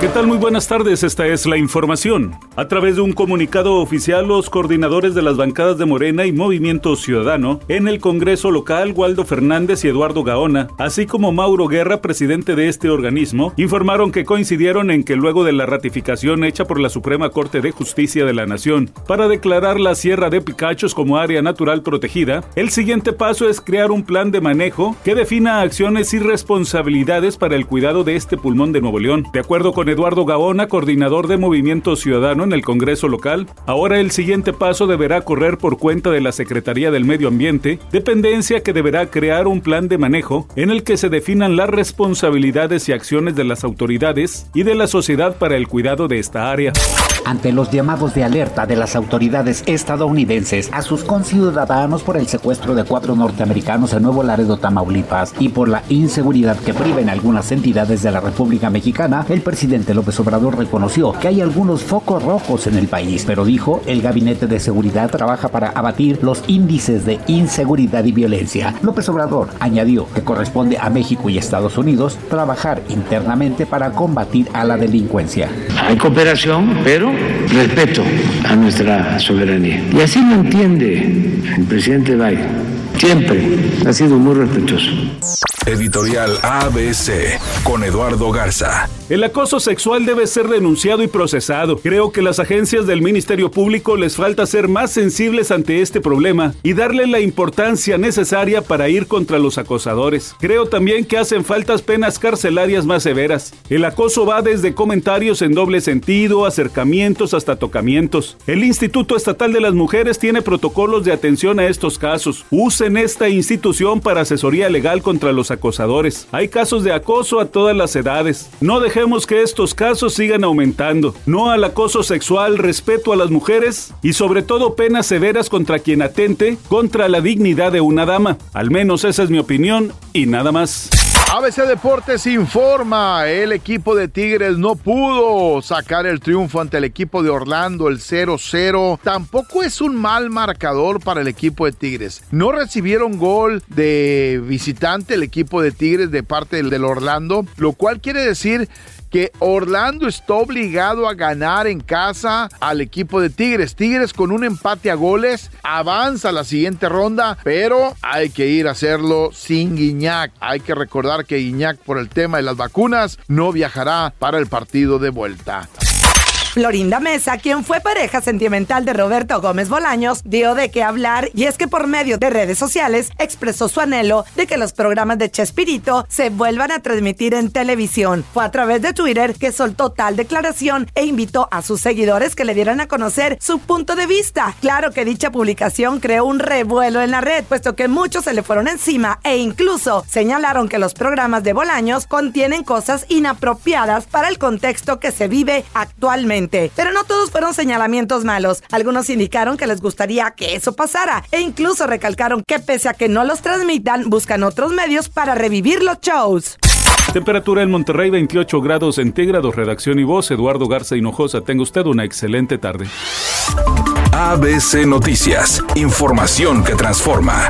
¿Qué tal? Muy buenas tardes, esta es la información. A través de un comunicado oficial, los coordinadores de las bancadas de Morena y Movimiento Ciudadano en el Congreso local, Waldo Fernández y Eduardo Gaona, así como Mauro Guerra, presidente de este organismo, informaron que coincidieron en que luego de la ratificación hecha por la Suprema Corte de Justicia de la Nación para declarar la Sierra de Picachos como área natural protegida, el siguiente paso es crear un plan de manejo que defina acciones y responsabilidades para el cuidado de este pulmón de Nuevo León. De acuerdo con Eduardo Gaona, coordinador de Movimiento Ciudadano en el Congreso local, ahora el siguiente paso deberá correr por cuenta de la Secretaría del Medio Ambiente, dependencia que deberá crear un plan de manejo en el que se definan las responsabilidades y acciones de las autoridades y de la sociedad para el cuidado de esta área. Ante los llamados de alerta de las autoridades estadounidenses a sus conciudadanos por el secuestro de cuatro norteamericanos en Nuevo Laredo, Tamaulipas, y por la inseguridad que priva en algunas entidades de la República Mexicana, el presidente López Obrador reconoció que hay algunos focos rojos en el país, pero dijo el Gabinete de Seguridad trabaja para abatir los índices de inseguridad y violencia. López Obrador añadió que corresponde a México y Estados Unidos trabajar internamente para combatir a la delincuencia. Hay cooperación, pero respeto a nuestra soberanía. Y así lo entiende el presidente Biden. Siempre ha sido muy respetuoso. Editorial ABC con Eduardo Garza. El acoso sexual debe ser denunciado y procesado. Creo que las agencias del Ministerio Público les falta ser más sensibles ante este problema y darle la importancia necesaria para ir contra los acosadores. Creo también que hacen faltas penas carcelarias más severas. El acoso va desde comentarios en doble sentido, acercamientos hasta tocamientos. El Instituto Estatal de las Mujeres tiene protocolos de atención a estos casos. Usen esta institución para asesoría legal contra los acosadores. Hay casos de acoso a todas las edades. No dejemos que estos casos sigan aumentando. No al acoso sexual, respeto a las mujeres y sobre todo penas severas contra quien atente contra la dignidad de una dama. Al menos esa es mi opinión y nada más. ABC Deportes informa, el equipo de Tigres no pudo sacar el triunfo ante el equipo de Orlando, el 0-0. Tampoco es un mal marcador para el equipo de Tigres. No recibieron gol de visitante el equipo de Tigres de parte del Orlando, lo cual quiere decir que Orlando está obligado a ganar en casa al equipo de Tigres. Tigres con un empate a goles avanza a la siguiente ronda, pero hay que ir a hacerlo sin Guiñac. Hay que recordar que Guiñac por el tema de las vacunas no viajará para el partido de vuelta. Florinda Mesa, quien fue pareja sentimental de Roberto Gómez Bolaños, dio de qué hablar y es que por medio de redes sociales expresó su anhelo de que los programas de Chespirito se vuelvan a transmitir en televisión. Fue a través de Twitter que soltó tal declaración e invitó a sus seguidores que le dieran a conocer su punto de vista. Claro que dicha publicación creó un revuelo en la red, puesto que muchos se le fueron encima e incluso señalaron que los programas de Bolaños contienen cosas inapropiadas para el contexto que se vive actualmente. Pero no todos fueron señalamientos malos. Algunos indicaron que les gustaría que eso pasara e incluso recalcaron que pese a que no los transmitan, buscan otros medios para revivir los shows. Temperatura en Monterrey 28 grados centígrados. Redacción y voz Eduardo Garza Hinojosa. Tenga usted una excelente tarde. ABC Noticias. Información que transforma.